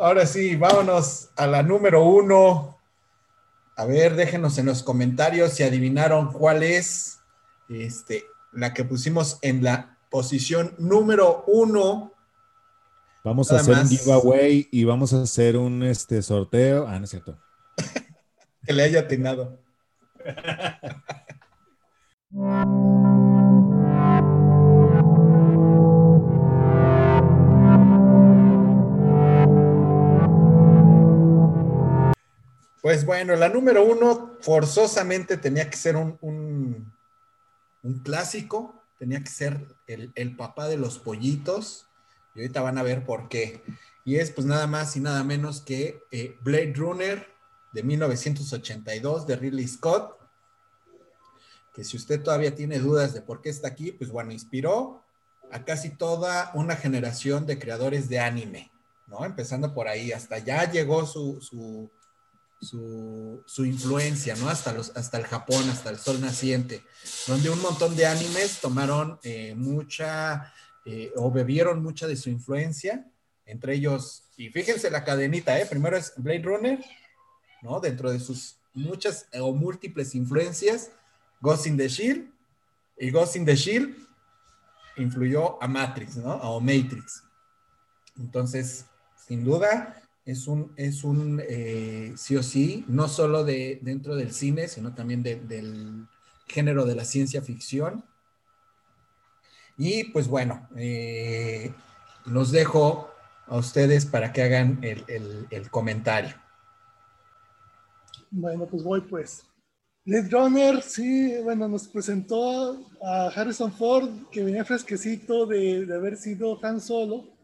ahora sí, vámonos a la número uno. A ver, déjenos en los comentarios si adivinaron cuál es este, la que pusimos en la posición número uno. Vamos a hacer un giveaway y vamos a hacer un este, sorteo. Ah, no es cierto. que le haya atinado. Pues bueno, la número uno forzosamente tenía que ser un, un, clásico, tenía que ser el, papá de los pollitos, y ahorita van a ver por qué. Y es pues nada más y nada menos que eh, Blade Runner de 1982 de Ridley Scott, que si usted todavía tiene dudas de por qué está aquí, pues bueno, inspiró a casi toda una generación de creadores de anime, ¿no? Empezando por ahí, hasta ya llegó su su, influencia, ¿no? Hasta, los, hasta el Japón, hasta el sol naciente, donde un montón de animes tomaron eh, mucha eh, o bebieron mucha de su influencia, entre ellos, y fíjense la cadenita, ¿eh? Primero es Blade Runner, ¿no? Dentro de sus muchas o múltiples influencias, Ghost in the Shield, y Ghost in the Shield influyó a Matrix, ¿no? O Matrix. Entonces, sin duda, es un, es un eh, sí o sí, no solo de, dentro del cine, sino también del género de la ciencia ficción. Y pues bueno, eh, los dejo a ustedes para que hagan el, comentario. Bueno, pues voy pues. Blade Runner, sí, bueno, nos presentó a Harrison Ford, que venía fresquecito de, de haber sido Han Solo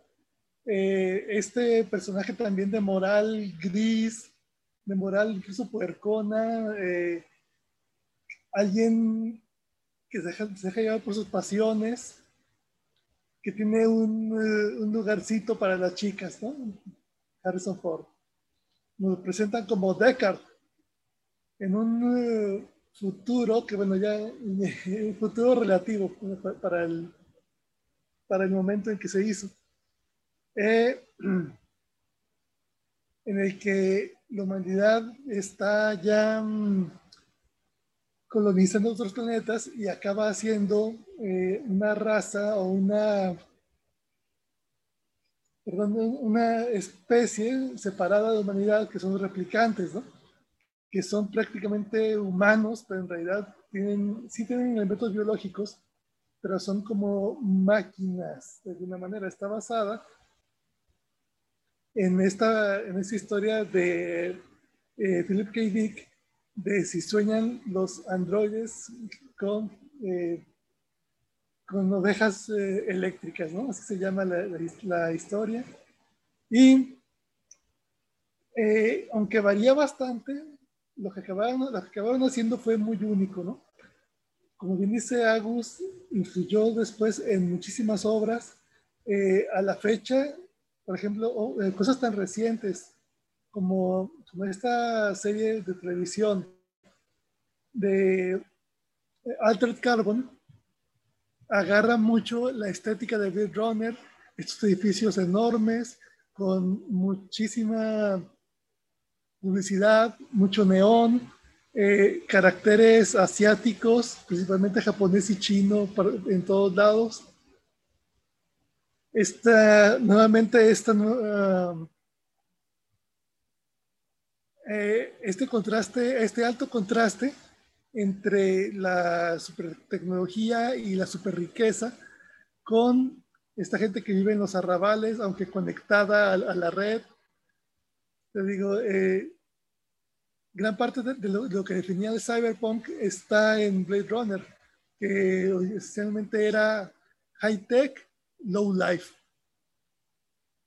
eh, este personaje también de moral gris, de moral incluso puercona, eh, alguien que se deja, llevar por sus pasiones, que tiene un, eh, un, lugarcito para las chicas, ¿no? Harrison Ford. Nos presentan como Deckard en un futuro que, bueno, ya, un futuro relativo para el, para el momento en que se hizo eh, en el que la humanidad está ya mm, colonizando otros planetas y acaba haciendo eh, una raza o una, una especie separada de humanidad que son replicantes, ¿no? que son prácticamente humanos, pero en realidad tienen, sí tienen elementos biológicos, pero son como máquinas, de alguna manera. Está basada en esta, en esta historia de eh, Philip K. Dick, de si sueñan los androides con, eh, con ovejas eh, eléctricas, ¿no? Así se llama la, la, historia. Y aunque varía bastante, lo que, acabaron, lo que acabaron haciendo fue muy único, ¿no? Como bien dice Agus, influyó después en muchísimas obras. a la fecha, por ejemplo, eh, cosas tan recientes como, esta serie de televisión de eh, Altered Carbon, agarra mucho la estética de Blade Runner, estos edificios enormes con muchísima publicidad, mucho neón, eh, caracteres asiáticos, principalmente japonés y chino en todos lados esta, nuevamente, esta, uh, eh, este contraste, este alto contraste entre la super tecnología y la super riqueza con esta gente que vive en los arrabales, aunque conectada a, la red. Te digo, eh, gran parte de, lo, que definía el cyberpunk está en Blade Runner, que esencialmente era high tech low life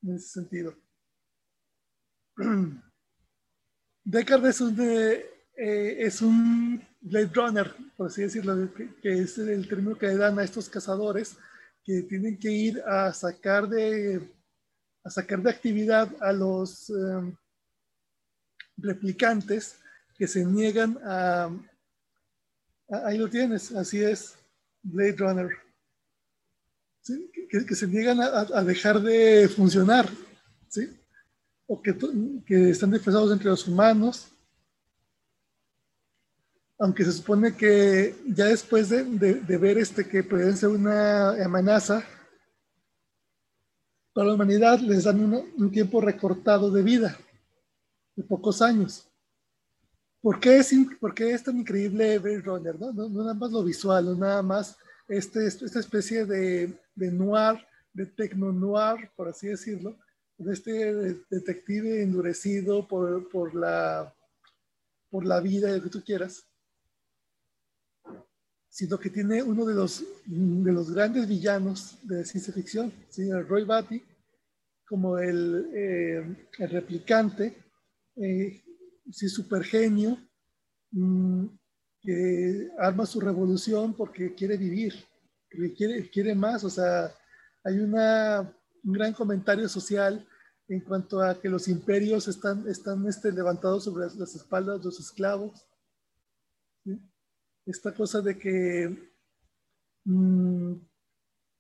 en ese sentido. Deckard es un, eh, es un Blade Runner, por así decirlo, que, es el término que le dan a estos cazadores que tienen que ir a sacar de, a sacar de actividad a los em, replicantes que se niegan a, Ahí lo tienes, así es, Blade Runner que, se niegan a, dejar de funcionar. ¿sí? o que, que están disfrazados entre los humanos. Aunque se supone que ya después de, de, ver este que pueden ser una amenaza para la humanidad, les dan un tiempo recortado de vida, de pocos años. ¿Por qué es, por qué es tan increíble Blade Runner? ¿no? No, nada más lo visual, no nada más este, esta especie de, de noir, de tecno noir, por así decirlo, de este detective endurecido por, por, la, por la vida, lo que tú quieras, sino que tiene uno de los, de los grandes villanos de ciencia ficción, ¿sí? Roy Batty, como el, eh, el replicante, eh, sí, super genio, mm, que arma su revolución porque quiere vivir, quiere, quiere más, o sea, hay una un gran comentario social en cuanto a que los imperios están, están este, levantados sobre las, espaldas de los esclavos. Esta cosa de que, mm,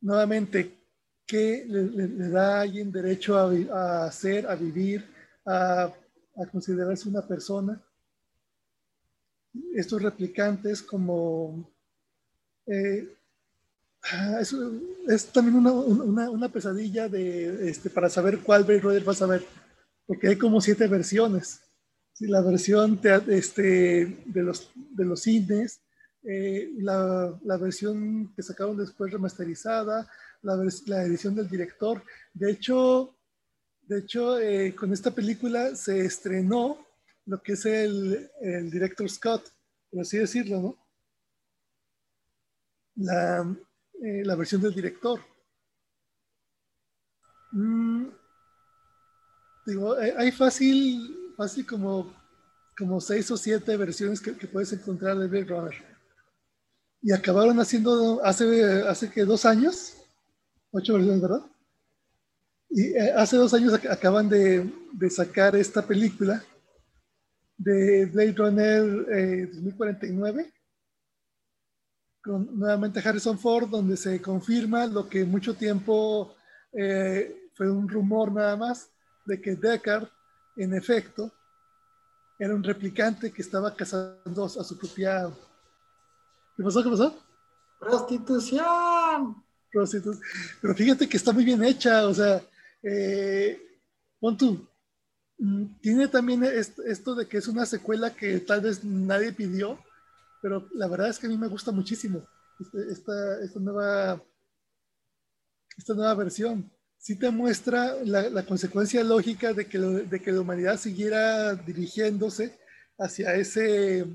nuevamente, ¿qué le, da a alguien derecho a, a, hacer, a vivir, a, a considerarse una persona? Estos replicantes como eh, Ah, es, también una, pesadilla de, este, para saber cuál Blade Runner vas a ver, porque hay como siete versiones. La versión este, de, los, de los cines, eh, la, versión que sacaron después remasterizada, la, la, edición del director. De hecho, de hecho eh, con esta película se estrenó lo que es el, el director Scott, por así decirlo, ¿no? La, eh, la versión del director. Mm, digo, eh, hay fácil, fácil como, como seis o siete versiones que, puedes encontrar de Blade Runner. Y acabaron haciendo hace, hace que dos años, ocho versiones, ¿verdad? Y eh, hace dos años acaban de, de, sacar esta película de Blade Runner 2049 nuevamente Harrison Ford, donde se confirma lo que mucho tiempo eh, fue un rumor nada más, de que Deckard, en efecto, era un replicante que estaba cazando a su propia... ¿Qué pasó? ¿Qué pasó? Prostitución. Prostitución. Pero fíjate que está muy bien hecha, o sea, eh, pon tú, tiene también esto de que es una secuela que tal vez nadie pidió, pero la verdad es que a mí me gusta muchísimo este, esta, nueva, esta nueva versión. Sí te muestra la, consecuencia lógica de que, de que la humanidad siguiera dirigiéndose hacia ese,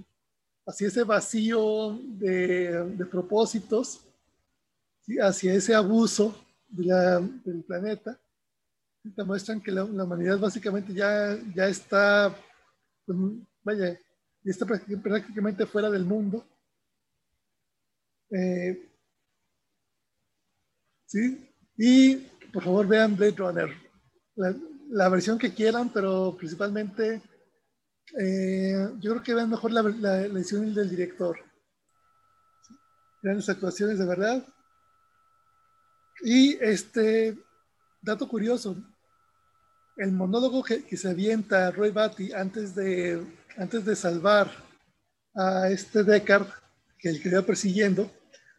hacia ese vacío de, propósitos, hacia ese abuso del planeta. Te muestran que la, la, humanidad básicamente ya, ya está, pues, vaya, y está prácticamente fuera del mundo. Eh, ¿sí? Y por favor vean Blade Runner, la, versión que quieran, pero principalmente eh, yo creo que vean mejor la, la, edición del director. Vean las actuaciones de verdad. Y este dato curioso, el monólogo que, que se avienta Roy Batty antes de antes de salvar a este Deckard, que él quería persiguiendo,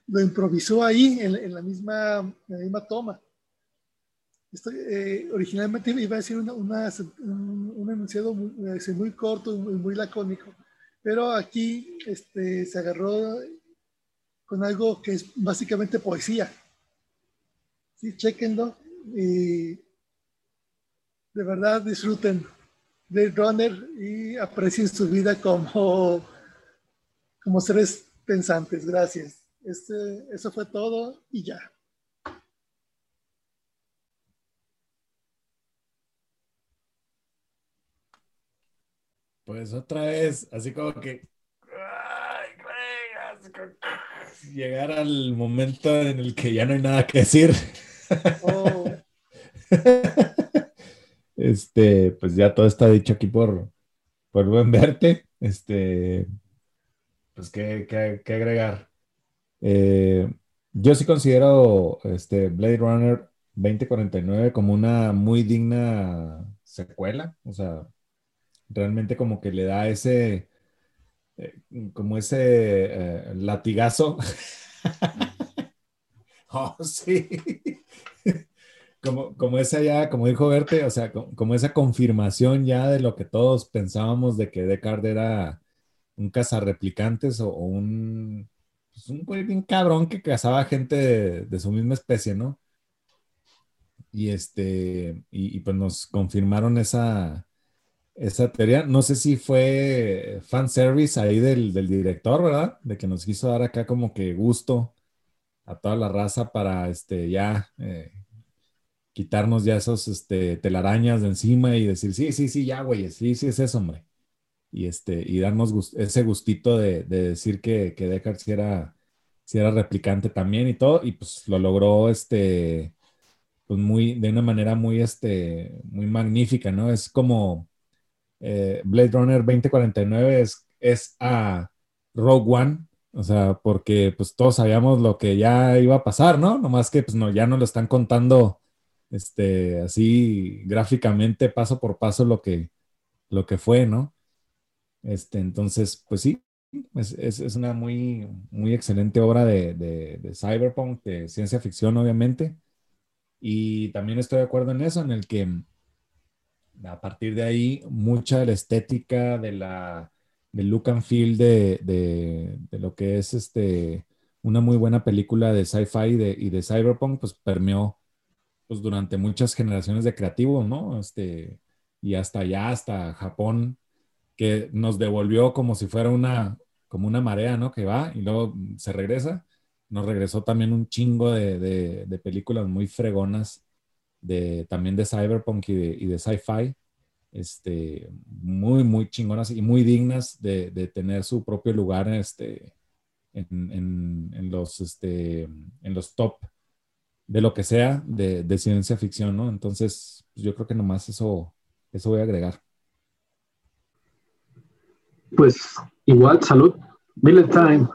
lo improvisó ahí en, la, misma, misma toma. Eh, originalmente iba a decir una, un, enunciado muy, eh, muy corto, muy, muy, lacónico, pero aquí este, se agarró con algo que es básicamente poesía. Sí, chequenlo y de verdad disfruten Blade Runner y aprecien su vida como, como seres pensantes. Gracias. Este, eso fue todo y ya. Pues otra vez, así como que llegar al momento en el que ya no hay nada que decir. Oh. Este, pues ya todo está dicho aquí por, por buen verte. Este, pues qué, qué, agregar. Eh, yo sí considero este Blade Runner 2049 como una muy digna secuela, o sea, realmente como que le da ese, eh, como ese eh, latigazo. oh, sí. Como, como esa ya, como dijo Verte, o sea, como, esa confirmación ya de lo que todos pensábamos de que Descartes era un cazarreplicantes o, un, pues un bien cabrón que cazaba gente de, su misma especie, ¿no? Y este, y, pues nos confirmaron esa, esa teoría. No sé si fue fanservice ahí del, del director, ¿verdad? De que nos quiso dar acá como que gusto a toda la raza para este ya eh, quitarnos ya esos este, telarañas de encima y decir, sí, sí, sí, ya, güey, sí, sí es eso, hombre. Y, este, y darnos ese gustito de, decir que, que Deckard sí era, era replicante también y todo, y pues lo logró este, pues muy, de una manera muy, este, muy magnífica, ¿no? Es como eh, Blade Runner 2049 es, es a Rogue One, o sea, porque pues todos sabíamos lo que ya iba a pasar, ¿no? Nomás que pues no, ya no lo están contando este, así gráficamente, paso por paso, lo que, lo que fue, ¿no? Este, entonces, pues sí, es, una muy, muy excelente obra de, de, cyberpunk, de ciencia ficción, obviamente. Y también estoy de acuerdo en eso, en el que a partir de ahí, mucha de la estética, de la, del look and feel de, de, lo que es este, una muy buena película de sci-fi y de cyberpunk, pues permeó pues durante muchas generaciones de creativos, ¿no? Este, y hasta allá, hasta Japón, que nos devolvió como si fuera una, como una marea, ¿no? Que va y luego se regresa. Nos regresó también un chingo de, de, películas muy fregonas, de, también de cyberpunk y de, sci-fi, este, muy, muy chingonas y muy dignas de, de tener su propio lugar este, en, en, los, este, en los top de lo que sea de, ciencia ficción, ¿no? Entonces, pues, yo creo que nomás eso, eso voy a agregar. Pues igual, salud. Millet time.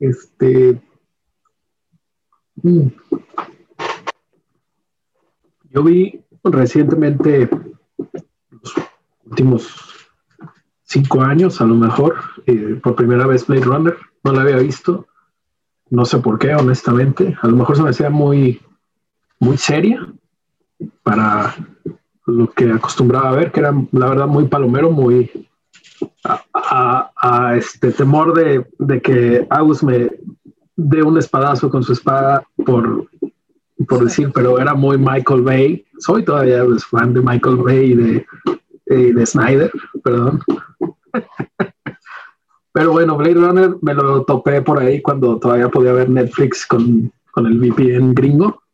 este. Mm. Yo vi recientemente los últimos cinco años, a lo mejor, eh, por primera vez Blade Runner. No la había visto no sé por qué, honestamente. A lo mejor se me hacía muy, muy seria para lo que acostumbraba a ver, que era la verdad muy palomero, muy a, este temor de, de, que Agus me dé un espadazo con su espada por, por decir, pero era muy Michael Bay. Soy todavía fan de Michael Bay y de, y de Snyder, perdón. Pero bueno, Blade Runner me lo topé por ahí cuando todavía podía ver Netflix con, con el VPN gringo.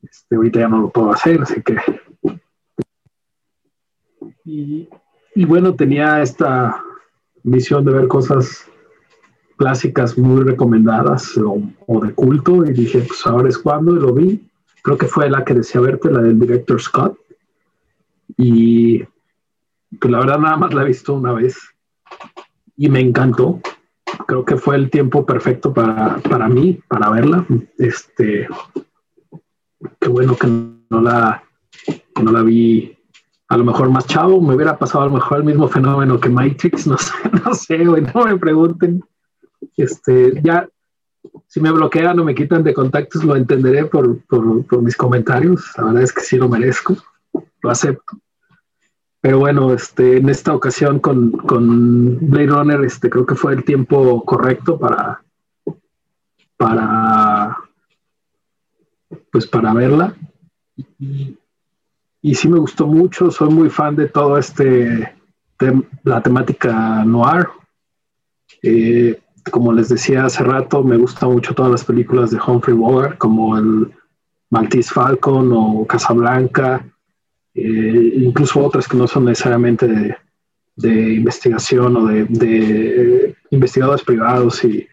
Este, ahorita ya no lo puedo hacer, así que. Y, y bueno, tenía esta misión de ver cosas clásicas muy recomendadas o, o, de culto y dije, pues ahora es cuando y lo vi. Creo que fue la que decía verte, la del director Scott. Y pues la verdad nada más la he visto una vez y me encantó. Creo que fue el tiempo perfecto para, para mí, para verla. Este, qué bueno que no la, no la vi a lo mejor más chavo, me hubiera pasado a lo mejor el mismo fenómeno que Matrix, no sé, no sé, no me pregunten. Este, ya, si me bloquean o me quitan de contactos, lo entenderé por, por mis comentarios. La verdad es que sí lo merezco, lo acepto. Pero bueno, este, en esta ocasión con, con Blade Runner, este, creo que fue el tiempo correcto para, para, pues para verla. Y, y sí me gustó mucho, soy muy fan de todo este, la temática noir. Eh, como les decía hace rato, me gustan mucho todas las películas de Humphrey Bogart, como el Maltese Falcon o Casablanca. Eh, incluso otras que no son necesariamente de, investigación o de, investigadores privados y,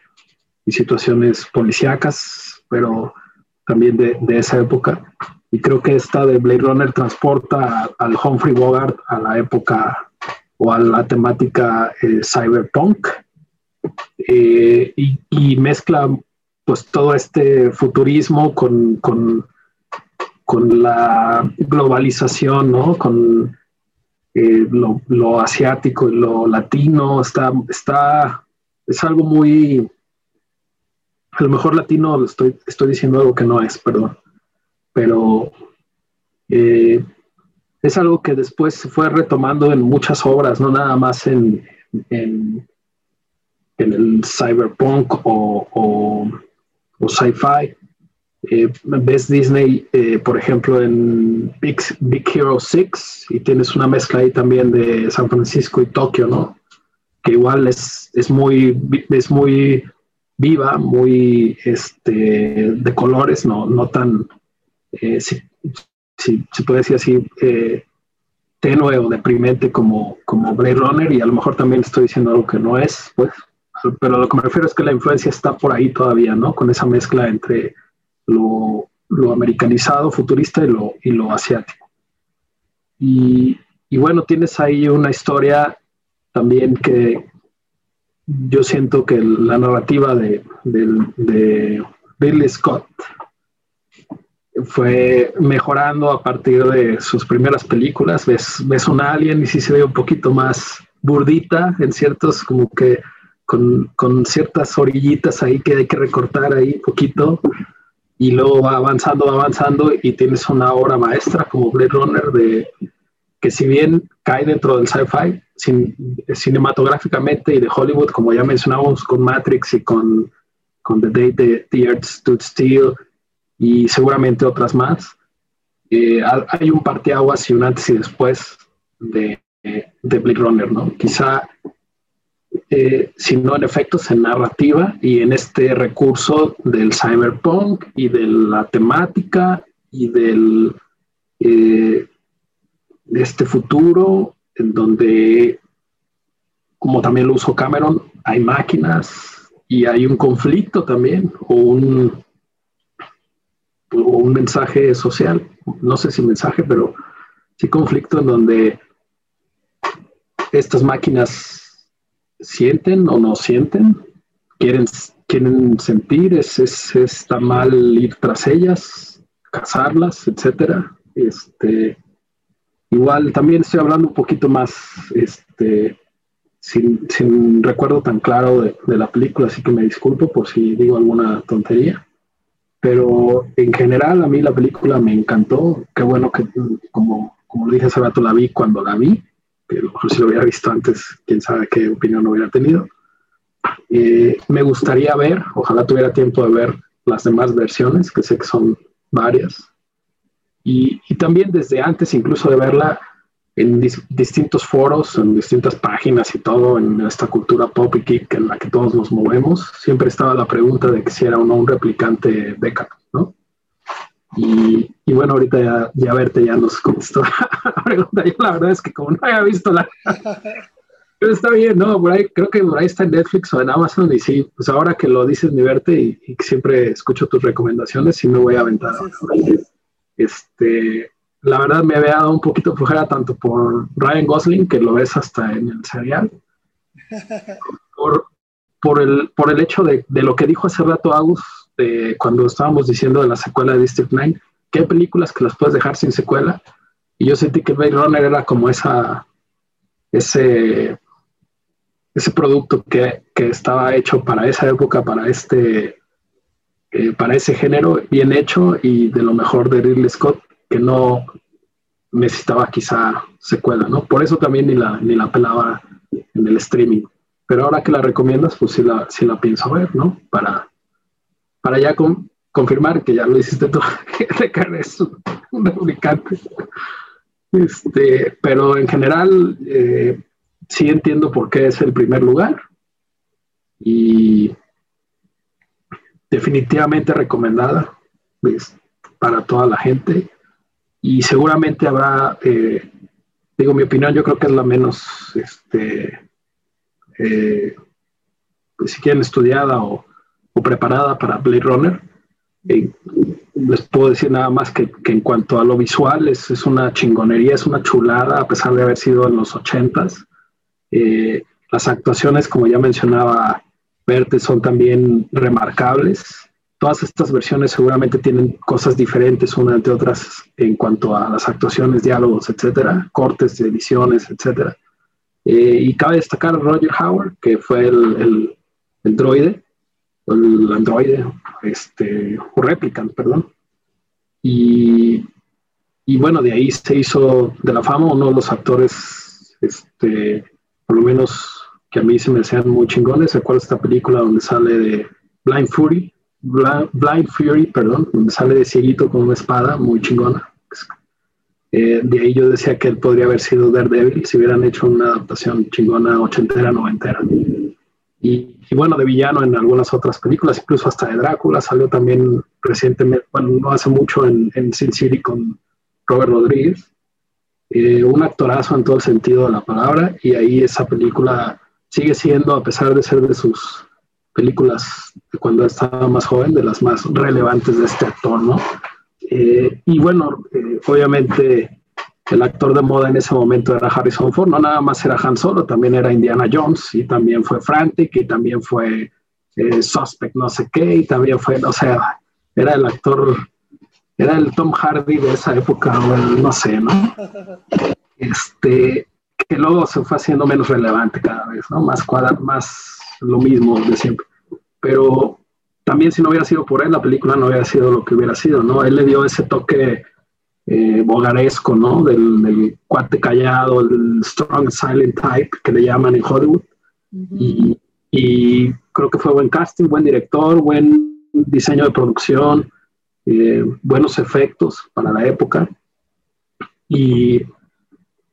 situaciones policíacas, pero también de, esa época. Y creo que esta de Blade Runner transporta al Humphrey Bogart a la época o a la temática eh, cyberpunk eh, y, mezcla pues todo este futurismo con con la globalización, ¿no? Con eh, lo, asiático y lo latino, está, está, es algo muy, a lo mejor latino, estoy, estoy diciendo algo que no es, perdón, pero eh, es algo que después se fue retomando en muchas obras, no nada más en, en, el cyberpunk o, o, sci-fi. Eh, ves Disney, eh, por ejemplo, en Big, Hero 6 y tienes una mezcla ahí también de San Francisco y Tokio, ¿no? Que igual es, es, muy, es muy viva, muy este, de colores, no, no tan, eh, si se puede decir así, tenue o deprimente como, como Blade Runner y a lo mejor también estoy diciendo algo que no es, pues, pero lo que me refiero es que la influencia está por ahí todavía, ¿no? Con esa mezcla entre lo, lo americanizado, futurista y lo, y lo asiático. Y, y, bueno, tienes ahí una historia también que yo siento que la narrativa de, de, Billy Scott fue mejorando a partir de sus primeras películas. Ves, ves un alien y sí se ve un poquito más burdita en ciertos, como que con, con, ciertas orillitas ahí que hay que recortar ahí poquito. Y luego va avanzando, va avanzando y tienes una obra maestra como Blade Runner de que si bien cae dentro del sci-fi, cinematográficamente y de Hollywood, como ya mencionamos con Matrix y con, con The Day the, the Earth Stood Still, y seguramente otras más. Eh, hay un parteaguas y un antes y después de, de Blade Runner, ¿no? Quizá, eh, si no en efectos, en narrativa y en este recurso del cyberpunk y de la temática y del eh, de este futuro en donde, como también lo usó Cameron, hay máquinas y hay un conflicto también o un un mensaje social, no sé si mensaje, pero sí conflicto en donde estas máquinas sienten o no sienten, quieren, quieren sentir, es, es, está mal ir tras ellas, cazarlas, etcétera. Este, igual también estoy hablando un poquito más, este, sin, sin recuerdo tan claro de, de la película, así que me disculpo por si digo alguna tontería. Pero en general a mí la película me encantó. Qué bueno que, como, como dije hace rato, la vi cuando la vi. Que si lo hubiera visto antes, quién sabe qué opinión hubiera tenido. Eh, me gustaría ver, ojalá tuviera tiempo de ver las demás versiones, que sé que son varias. Y, y también desde antes, incluso de verla, en distintos foros, en distintas páginas y todo, en esta cultura pop y geek en la que todos nos movemos, siempre estaba la pregunta de que si era o no un replicante Deca, ¿no? Y, y, bueno, ahorita ya, ya verte ya nos contestó la pregunta. Yo la verdad es que como no había visto la... Pero está bien, ¿no? Por ahí, creo que por ahí está en Netflix o en Amazon y sí, pues ahora que lo dices mi verte y, y siempre escucho tus recomendaciones, sí me voy a aventar. Este, la verdad me había dado un poquito flojera tanto por Ryan Gosling, que lo ves hasta en el serial, por, por, el, por el hecho de, de, lo que dijo hace rato Agus, cuando estábamos diciendo de la secuela de District 9, que hay películas que las puedes dejar sin secuela, y yo sentí que Blade Runner era como esa, ese, ese producto que, que estaba hecho para esa época, para este... Eh, para ese género bien hecho y de lo mejor de Ridley Scott que no necesitaba quizá secuela, ¿no? Por eso también ni la, ni la pelaba en el streaming. Pero ahora que la recomiendas, pues sí la, sí la pienso ver, ¿no? Para, para ya confirmar que ya lo hiciste tú, que es un replicante. Este, pero en general, eh, sí entiendo por qué es el primer lugar. Y definitivamente recomendada para toda la gente y seguramente habrá, eh, digo, mi opinión yo creo que es la menos, este, eh, pues, si quieren, estudiada o, preparada para Blade Runner. Eh, les puedo decir nada más que, en cuanto a lo visual es, es, una chingonería, es una chulada, a pesar de haber sido en los ochentas. las actuaciones, como ya mencionaba Verte, son también remarcables. todas estas versiones seguramente tienen cosas diferentes una entre otras en cuanto a las actuaciones, diálogos, etcétera, cortes de ediciones, etcétera. Eh, y cabe destacar a Roger Howard, que fue el, el, droide, el androide, este, o replicant, perdón. Y, y, bueno, de ahí se hizo de la fama uno de los actores, este, por lo menos que a mí se me hacían muy chingones. ¿Recuerdo esta película donde sale de Blind Fury? Blind, Fury, perdón, donde sale de cieguito con una espada muy chingona. Eh, de ahí yo decía que él podría haber sido Daredevil si hubieran hecho una adaptación chingona ochentera, noventera. Y, y, bueno, de villano en algunas otras películas, incluso hasta de Drácula, salió también recientemente, bueno, no hace mucho en, en Sin City con Robert Rodríguez. Eh, un actorazo en todo el sentido de la palabra, y ahí esa película sigue siendo, a pesar de ser de sus películas de cuando estaba más joven, de las más relevantes de este actor, ¿no? Eh, y bueno, eh, obviamente el actor de moda en ese momento era Harrison Ford, no nada más era Han Solo, también era Indiana Jones, y también fue Frantic, y también fue eh, Suspect no sé qué, y también fue, o sea, era el actor, era el Tom Hardy de esa época, o el, no sé, ¿no? Este, que luego se fue haciendo menos relevante cada vez, ¿no? Más cuadra, más lo mismo de siempre. Pero también si no hubiera sido por él, la película no hubiera sido lo que hubiera sido, ¿no? Él le dio ese toque eh, bogaresco, ¿no? Del, cuate callado, el strong silent type que le llaman en Hollywood. y, y, creo que fue buen casting, buen director, buen diseño de producción, eh, buenos efectos para la época. Y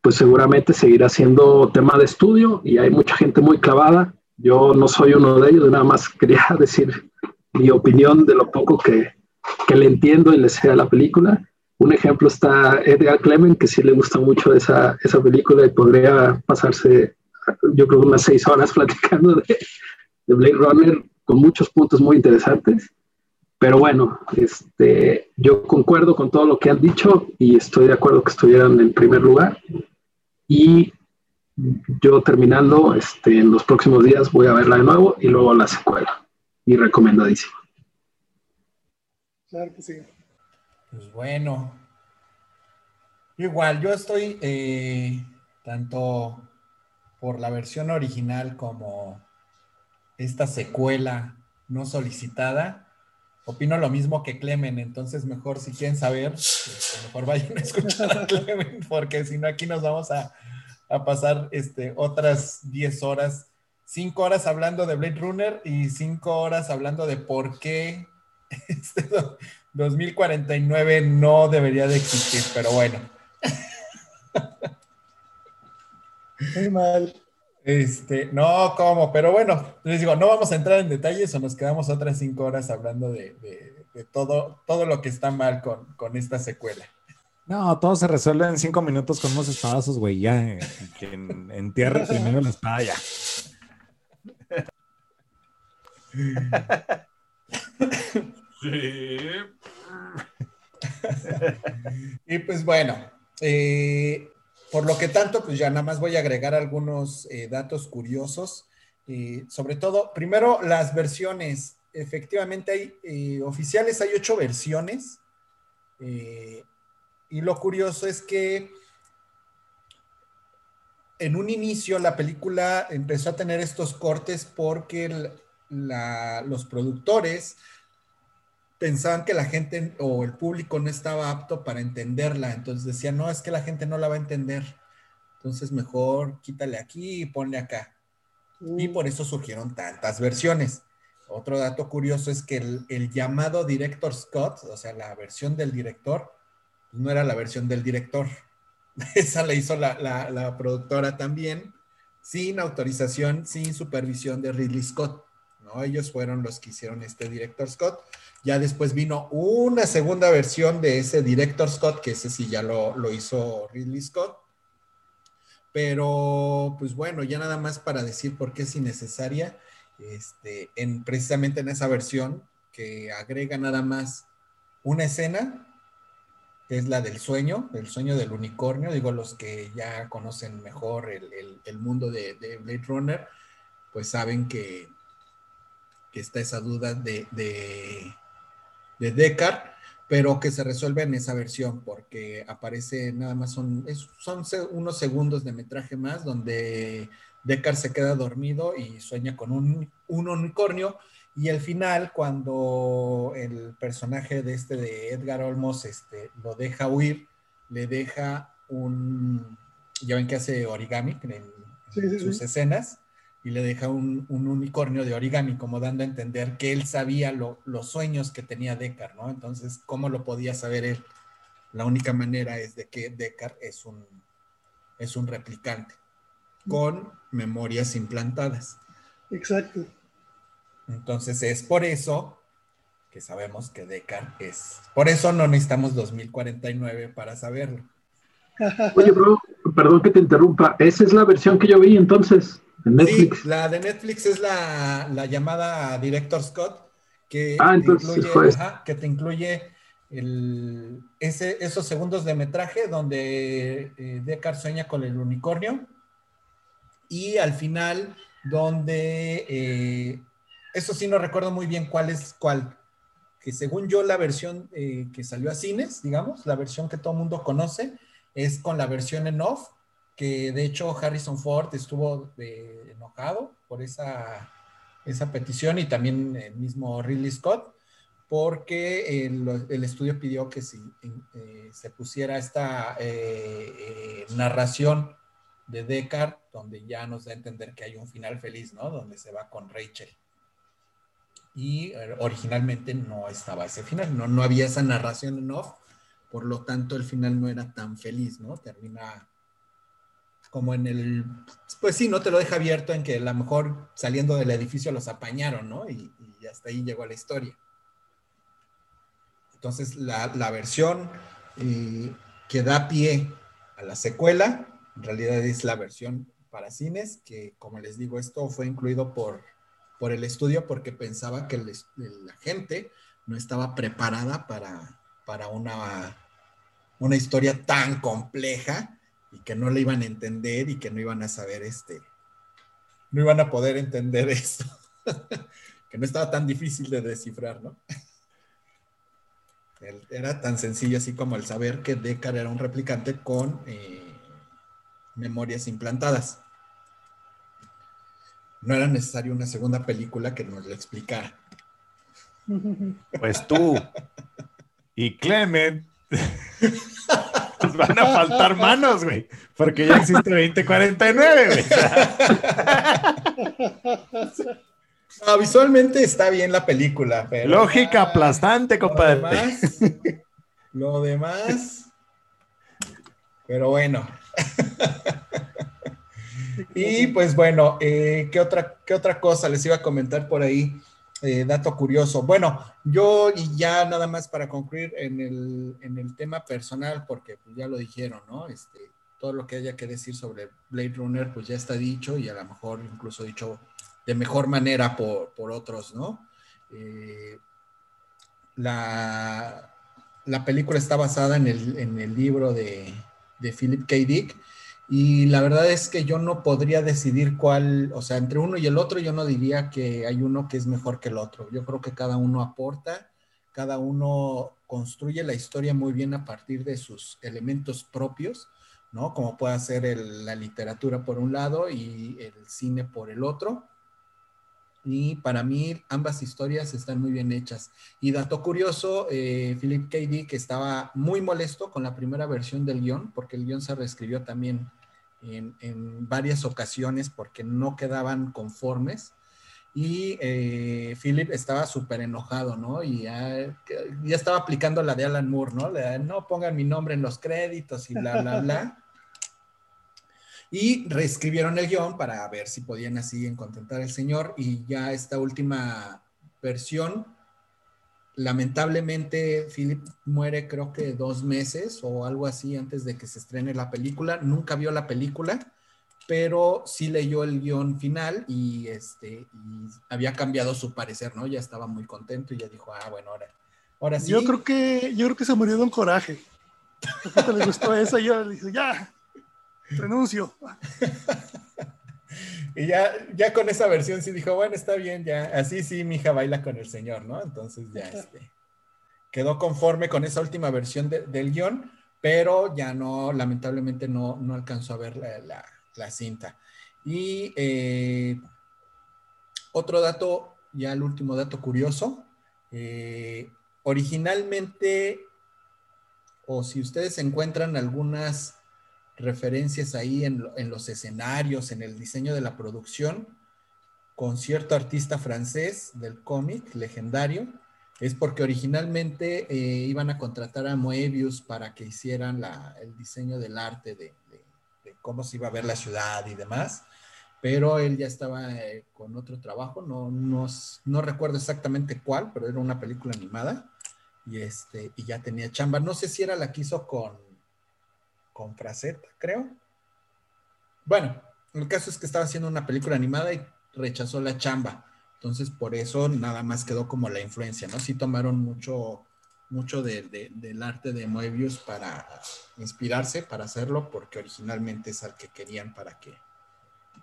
pues seguramente seguirá siendo tema de estudio y hay mucha gente muy clavada. Yo no soy uno de ellos, nada más quería decir mi opinión de lo poco que, que le entiendo y le sé a la película. Un ejemplo está Edgar Clement, que sí le gusta mucho esa, esa película y podría pasarse, yo creo, unas seis horas platicando de, de Blade Runner con muchos puntos muy interesantes. Pero bueno, este, yo concuerdo con todo lo que han dicho y estoy de acuerdo que estuvieran en primer lugar. Y yo terminando, este, en los próximos días voy a verla de nuevo y luego la secuela. Y recomendadísima. Claro que sí. Pues bueno. Igual, yo estoy eh, tanto por la versión original como esta secuela no solicitada. Opino lo mismo que Clemen, entonces mejor si quieren saber, este, mejor vayan a escuchar a Clemen, porque si no aquí nos vamos a, a pasar este, otras 10 horas, 5 horas hablando de Blade Runner y 5 horas hablando de por qué este 2049 no debería de existir, pero bueno. Muy mal. Este, no, ¿cómo? Pero bueno, les digo, no vamos a entrar en detalles o nos quedamos otras cinco horas hablando de, de, de todo, todo lo que está mal con, con, esta secuela. No, todo se resuelve en cinco minutos con unos espadazos, güey, ya. Quien entierre primero la espada, ya. Sí. y pues bueno, eh, por lo que tanto, pues ya nada más voy a agregar algunos eh, datos curiosos. Eh, sobre todo, primero las versiones. Efectivamente, hay oficiales, hay ocho versiones. Y lo curioso es que en un inicio la película empezó a tener estos cortes porque el, la, los productores pensaban que la gente o el público no estaba apto para entenderla, entonces decían, no, es que la gente no la va a entender, entonces mejor quítale aquí y ponle acá. Y por eso surgieron tantas versiones. Otro dato curioso es que el, el, llamado Director Scott, o sea, la versión del director, no era la versión del director. Esa la hizo la, productora también, sin autorización, sin supervisión de Ridley Scott. ¿no? Ellos fueron los que hicieron este Director Scott. Ya después vino una segunda versión de ese Director Scott, que ese sí ya lo, lo hizo Ridley Scott. Pero, pues bueno, ya nada más para decir por qué es innecesaria, este, en, precisamente en esa versión que agrega nada más una escena, que es la del sueño, el sueño del unicornio, digo, los que ya conocen mejor el, el, mundo de, de, Blade Runner, pues saben que, que está esa duda de, de de Deckard, pero que se resuelve en esa versión porque aparece nada más, son, son unos segundos de metraje más donde Deckard se queda dormido y sueña con un, un unicornio y al final, cuando el personaje de este de Edgar Olmos este, lo deja huir, le deja un, ya ven que hace origami en, sus escenas, y le deja un, unicornio de origami, como dando a entender que él sabía los sueños que tenía Deckard, ¿no? Entonces, ¿cómo lo podía saber él? La única manera es de que Deckard es un, es un replicante con memorias implantadas. Exacto. Entonces es por eso que sabemos que Deckard es. Por eso no necesitamos 2049 para saberlo. Oye, bro, perdón que te interrumpa. Esa es la versión que yo vi entonces en Netflix. Sí, la de Netflix es la, llamada Director Scott, que, ah, te, incluye, que te incluye el, ese, esos segundos de metraje donde eh, Deckard sueña con el unicornio y al final donde eh, eso sí no recuerdo muy bien cuál es cuál. Que según yo la versión eh, que salió a cines, digamos, la versión que todo el mundo conoce, es con la versión en off, que de hecho Harrison Ford estuvo eh, enojado por esa, esa petición y también el mismo Ridley Scott, porque el, estudio pidió que si, eh, se pusiera esta narración de Deckard, donde ya nos da a entender que hay un final feliz, ¿no? Donde se va con Rachel y eh, originalmente no estaba ese final, no, no había esa narración en off, por lo tanto el final no era tan feliz, ¿no? Termina como en el, pues sí, no te lo deja abierto en que a lo mejor saliendo del edificio los apañaron, ¿no? Y, hasta ahí llegó la historia. Entonces la, versión eh, que da pie a la secuela, en realidad es la versión para cines, que como les digo, esto fue incluido por por el estudio porque pensaba que la gente no estaba preparada para, para una, una historia tan compleja y que no la iban a entender y que no iban a saber este, no iban a poder entender esto, que no estaba tan difícil de descifrar, ¿no? Era tan sencillo así como el saber que Deckard era un replicante con eh, memorias implantadas no era necesario una segunda película que nos lo explicara. Pues tú y Clement nos van a faltar manos, güey, porque ya existe 2049, güey. visualmente está bien la película, pero... Lógica aplastante, compadre. Lo demás, lo demás pero bueno. Y pues bueno, eh, ¿qué, otra, ¿qué otra cosa les iba a comentar por ahí? Eh, dato curioso. Bueno, yo y ya nada más para concluir en el, en el tema personal, porque pues, ya lo dijeron, ¿no? Este, todo lo que haya que decir sobre Blade Runner, pues ya está dicho y a lo mejor incluso dicho de mejor manera por, por otros, ¿no? Eh, la, la, película está basada en el, en el libro de, de Philip K. Dick y la verdad es que yo no podría decidir cuál, o sea, entre uno y el otro, yo no diría que hay uno que es mejor que el otro. Yo creo que cada uno aporta, cada uno construye la historia muy bien a partir de sus elementos propios, ¿no? Como puede ser la literatura por un lado y el cine por el otro. Y para mí ambas historias están muy bien hechas. Y dato curioso, eh, Philip K. Dick estaba muy molesto con la primera versión del guion, porque el guion se reescribió también en, varias ocasiones porque no quedaban conformes. Y eh, Philip estaba súper enojado, ¿no? Y ya, ya, estaba aplicando la de Alan Moore, ¿no? no pongan mi nombre en los créditos y bla, bla, bla. Y reescribieron el guion para ver si podían así contentar al señor. Y ya esta última versión, lamentablemente, Philip muere creo que dos meses o algo así antes de que se estrene la película. Nunca vio la película, pero sí leyó el guion final y, este, había cambiado su parecer, ¿no? Ya estaba muy contento y ya dijo, ah, bueno, ahora, ahora sí. Yo creo que, yo creo que se murió de un coraje. Le gustó eso y yo le dije, ya, renuncio. y ya, ya con esa versión sí dijo, bueno, está bien, ya, así sí mi hija baila con el señor, ¿no? Entonces ya este. quedó conforme con esa última versión del guion, pero ya no, lamentablemente no, no alcanzó a ver la, cinta. Y eh, otro dato, ya el último dato curioso, eh, originalmente, o si ustedes encuentran algunas referencias ahí en, los escenarios, en el diseño de la producción, con cierto artista francés del cómic legendario, es porque originalmente eh, iban a contratar a Moebius para que hicieran el diseño del arte de, cómo se iba a ver la ciudad y demás, pero él ya estaba eh, con otro trabajo, no, no, recuerdo exactamente cuál, pero era una película animada y, este, y ya tenía chamba. No sé si era la que hizo con, con Fraceta, creo. Bueno, el caso es que estaba haciendo una película animada y rechazó la chamba. Entonces, por eso nada más quedó como la influencia, ¿no? Sí tomaron mucho, mucho del arte de Moebius para inspirarse, para hacerlo, porque originalmente es al que querían para que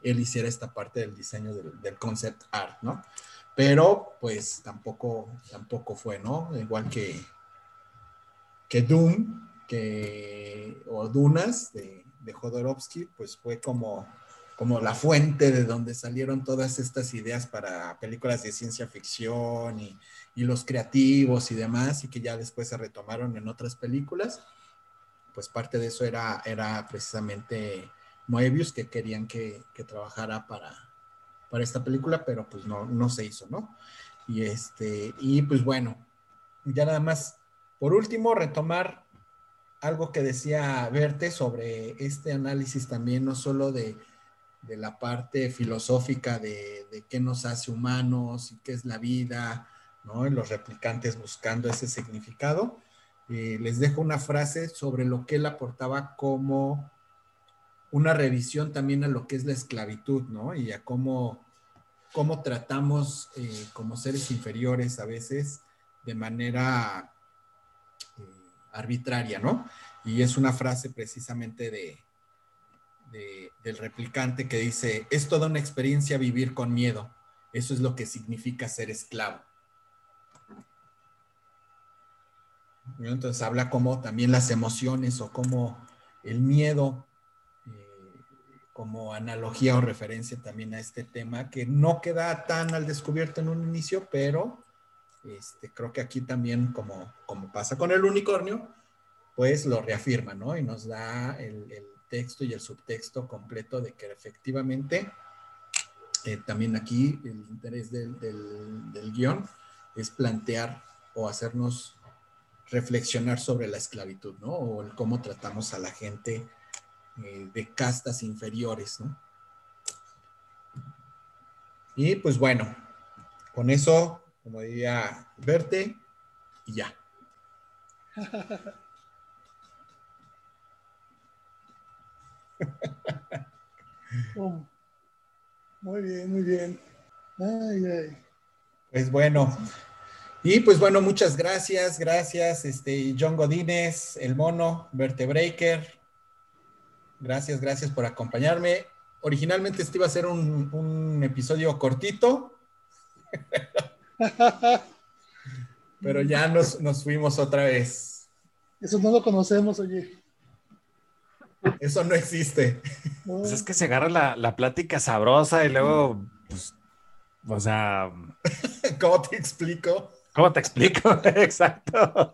él hiciera esta parte del diseño del, concept art, ¿no? Pero, pues, tampoco, tampoco fue, ¿no? Igual que, que Doom, que, o Dunas de, de Jodorowsky, pues fue como como la fuente de donde salieron todas estas ideas para películas de ciencia ficción y, los creativos y demás, y que ya después se retomaron en otras películas, pues parte de eso era, era precisamente Moebius, que querían que, trabajara para, para esta película, pero pues no, no se hizo, ¿no? Y, este, y pues bueno, ya nada más, por último, retomar algo que decía Verte sobre este análisis también, no solo de de la parte filosófica de, qué nos hace humanos y qué es la vida, ¿no? los replicantes buscando ese significado. Eh, les dejo una frase sobre lo que él aportaba como una revisión también a lo que es la esclavitud, ¿no? Y a cómo, cómo tratamos eh, como seres inferiores a veces de manera arbitraria, ¿no? Y es una frase precisamente de, del replicante que dice, es toda una experiencia vivir con miedo. Eso es lo que significa ser esclavo. Entonces habla como también las emociones o como el miedo, eh, como analogía o referencia también a este tema, que no queda tan al descubierto en un inicio, pero este, creo que aquí también, como, como pasa con el unicornio, pues lo reafirma, ¿no? Y nos da el texto y el subtexto completo de que efectivamente eh, también aquí el interés del, del, guion es plantear o hacernos reflexionar sobre la esclavitud, ¿no? O el cómo tratamos a la gente eh, de castas inferiores, ¿no? Y pues bueno, con eso, como diría verte, y ya. Oh, muy bien, muy bien. Pues bueno. Y pues bueno, muchas gracias, gracias, este, John Godínez, el mono, Vertebreaker. Gracias, gracias por acompañarme. Originalmente este iba a ser un, un episodio cortito, pero ya nos, nos fuimos otra vez. Eso no lo conocemos, oye. Eso no existe. Pues es que se agarra la, la plática sabrosa y luego, pues, o sea. ¿Cómo te explico? ¿Cómo te explico? Exacto.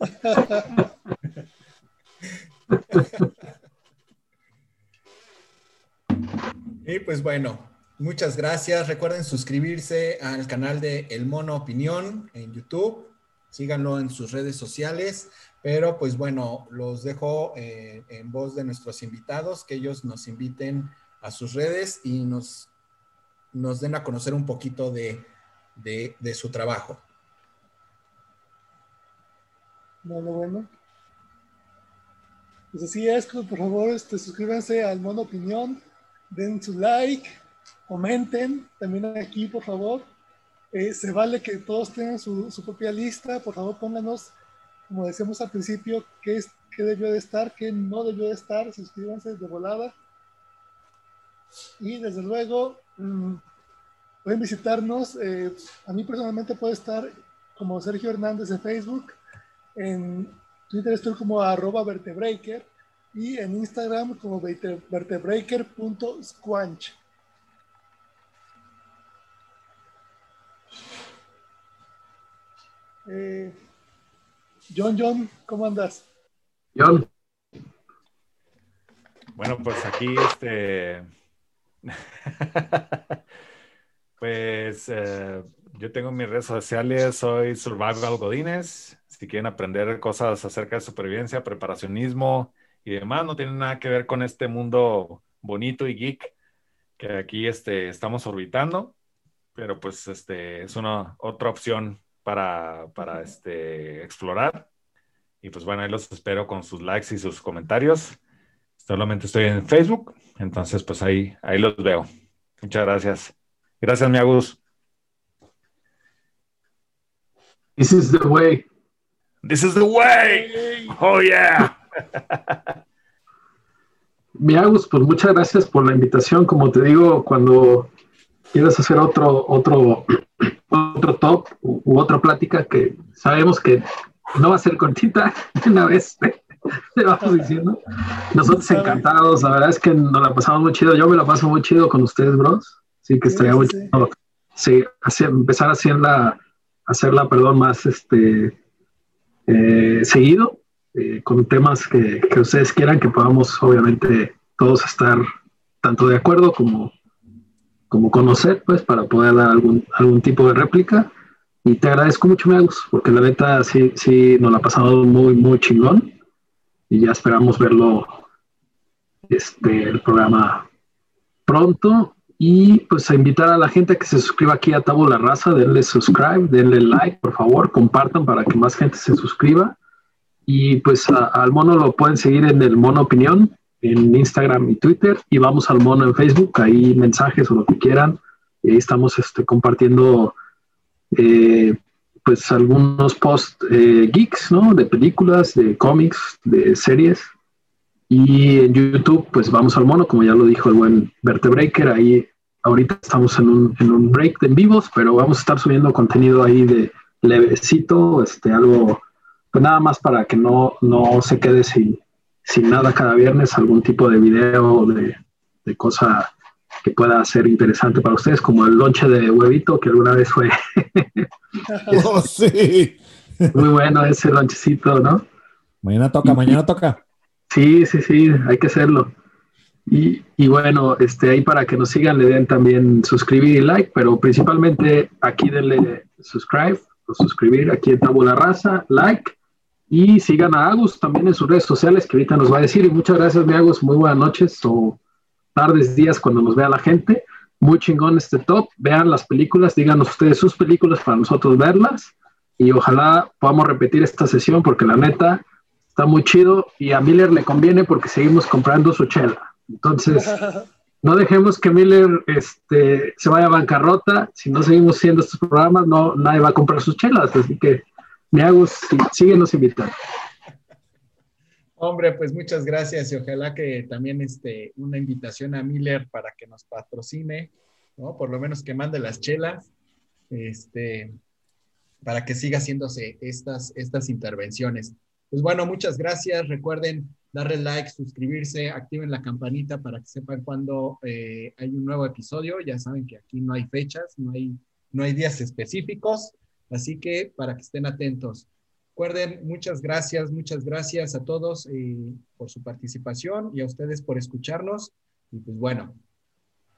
y pues bueno, muchas gracias. Recuerden suscribirse al canal de El Mono Opinión en YouTube. Síganlo en sus redes sociales. Pero pues bueno, los dejo eh, en voz de nuestros invitados, que ellos nos inviten a sus redes y nos, nos den a conocer un poquito de, su trabajo. Bueno, bueno. Pues así es, por favor, este, suscríbanse al Mono Opinión, den su like, comenten también aquí, por favor. Eh, se vale que todos tengan su, propia lista, por favor pónganos como decíamos al principio, qué, es, qué debió de estar, qué no debió de estar, suscríbanse de volada. Y desde luego, mm, pueden visitarnos. Eh, a mí personalmente puede estar como Sergio Hernández de Facebook, En Twitter estoy como arroba vertebreaker y en Instagram como vertebreaker.squanch. Eh, John, John, ¿cómo andas? John. Bueno, pues aquí este. pues eh, yo tengo mis redes sociales, soy Survival Godines. Si quieren aprender cosas acerca de supervivencia, preparacionismo y demás, no tiene nada que ver con este mundo bonito y geek que aquí este, estamos orbitando, pero pues este, es una otra opción para, para este, explorar. Y pues bueno, ahí los espero con sus likes y sus comentarios. Solamente estoy en Facebook, entonces pues ahí, ahí los veo. Muchas gracias. Gracias, mi Agus. This is the way. This is the way. Oh, yeah. mi Agus, pues muchas gracias por la invitación. Como te digo, cuando quieras hacer otro, otro otro top u, otra plática que sabemos que no va a ser cortita una vez, te vamos diciendo. Nosotros encantados, la verdad es que nos la pasamos muy chido. Yo me la paso muy chido con ustedes, bros. Sí, que estaría muy chido. Sí, empezar a hacerla, hacerla, perdón, más este eh, seguido, eh, con temas que, que ustedes quieran, que podamos, obviamente, todos estar tanto de acuerdo como como conocer, pues, para poder dar algún, algún tipo de réplica. Y te agradezco mucho, Megus, porque la neta sí, sí nos la ha pasado muy, muy chingón. Y ya esperamos verlo, este, el programa pronto. Y pues a invitar a la gente que se suscriba aquí a Tabula Raza, denle subscribe, denle like, por favor, compartan para que más gente se suscriba. Y pues al mono lo pueden seguir en el Mono Opinión, en Instagram y Twitter y vamos al mono en Facebook, ahí mensajes o lo que quieran. Y ahí estamos este, compartiendo eh, pues algunos post eh, geeks, ¿no? De películas, de cómics, de series. Y en YouTube, pues vamos al mono, como ya lo dijo el buen Vertebreaker, ahí ahorita estamos en un, en un break de en vivos, pero vamos a estar subiendo contenido ahí de levecito, este, algo, pues nada más para que no, no se quede sin, sin nada cada viernes algún tipo de video de, de cosa que pueda ser interesante para ustedes, como el lonche de huevito que alguna vez fue. oh, sí. Muy bueno ese lonchecito, ¿no? Mañana toca, mañana toca. Sí, sí, sí, hay que hacerlo. Y, y, bueno, este, ahí para que nos sigan, le den también suscribir y like, pero principalmente aquí denle subscribe o suscribir aquí en Tabula Raza, like y sigan a Agus también en sus redes sociales, que ahorita nos va a decir. Y muchas gracias, mi Agus. Muy buenas noches o tardes, días cuando nos vea la gente. Muy chingón este top. Vean las películas, díganos ustedes sus películas para nosotros verlas. Y ojalá podamos repetir esta sesión porque la neta está muy chido y a Miller le conviene porque seguimos comprando su chela. Entonces, no dejemos que Miller este, se vaya a bancarrota. Si no seguimos haciendo estos programas, no, nadie va a comprar sus chelas. Así que me hago, síguenos invitando. Hombre, pues muchas gracias y ojalá que también este, una invitación a Miller para que nos patrocine, ¿no? Por lo menos que mande las chelas, este, para que siga haciéndose estas, estas intervenciones. Pues bueno, muchas gracias. Recuerden darle like, suscribirse, activen la campanita para que sepan cuando eh, hay un nuevo episodio. Ya saben que aquí no hay fechas, no hay, no hay días específicos. Así que para que estén atentos. Recuerden, muchas gracias, muchas gracias a todos eh, por su participación y a ustedes por escucharnos. Y pues bueno,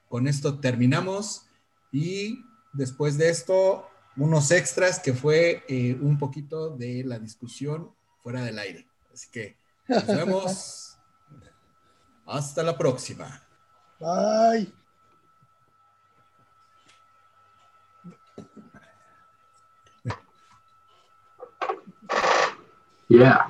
con esto terminamos y después de esto, unos extras que fue eh, un poquito de la discusión fuera del aire. Así que nos vemos. Hasta la próxima. Bye. Yeah.